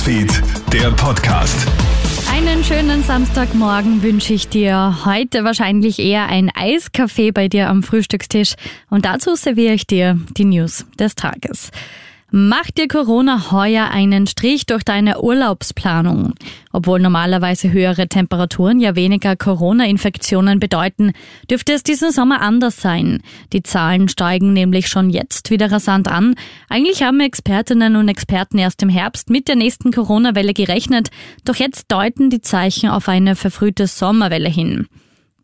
Newsfeed, der Podcast. Einen schönen Samstagmorgen wünsche ich dir. Heute wahrscheinlich eher ein Eiskaffee bei dir am Frühstückstisch. Und dazu serviere ich dir die News des Tages. Macht dir Corona heuer einen Strich durch deine Urlaubsplanung? Obwohl normalerweise höhere Temperaturen ja weniger Corona-Infektionen bedeuten, dürfte es diesen Sommer anders sein. Die Zahlen steigen nämlich schon jetzt wieder rasant an. Eigentlich haben Expertinnen und Experten erst im Herbst mit der nächsten Corona-Welle gerechnet, doch jetzt deuten die Zeichen auf eine verfrühte Sommerwelle hin.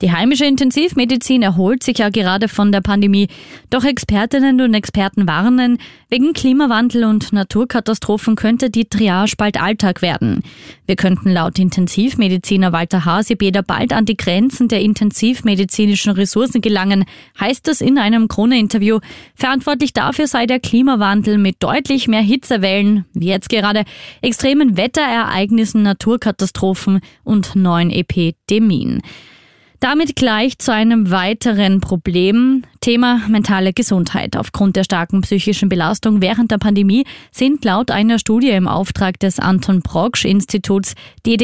Die heimische Intensivmedizin erholt sich ja gerade von der Pandemie, doch Expertinnen und Experten warnen, wegen Klimawandel und Naturkatastrophen könnte die Triage bald Alltag werden. Wir könnten laut Intensivmediziner Walter Hasebeder bald an die Grenzen der intensivmedizinischen Ressourcen gelangen, heißt es in einem Krone-Interview. Verantwortlich dafür sei der Klimawandel mit deutlich mehr Hitzewellen, wie jetzt gerade, extremen Wetterereignissen, Naturkatastrophen und neuen Epidemien. Damit gleich zu einem weiteren Problem. Thema mentale Gesundheit. Aufgrund der starken psychischen Belastung während der Pandemie sind laut einer Studie im Auftrag des Anton Proksch Instituts die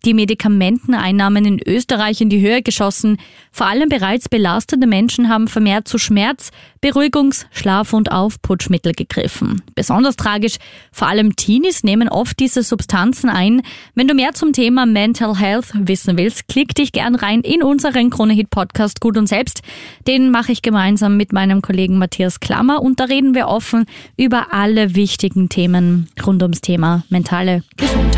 die Medikamenteneinnahmen in Österreich in die Höhe geschossen. Vor allem bereits belastete Menschen haben vermehrt zu Schmerz, Beruhigungs-, Schlaf- und Aufputschmittel gegriffen. Besonders tragisch, vor allem Teenies nehmen oft diese Substanzen ein. Wenn du mehr zum Thema Mental Health wissen willst, klick dich gern rein in unseren Kronehit Podcast Gut und Selbst. Den mache ich gemeinsam mit meinem Kollegen Matthias Klammer und da reden wir offen über alle wichtigen Themen rund ums Thema mentale Gesundheit.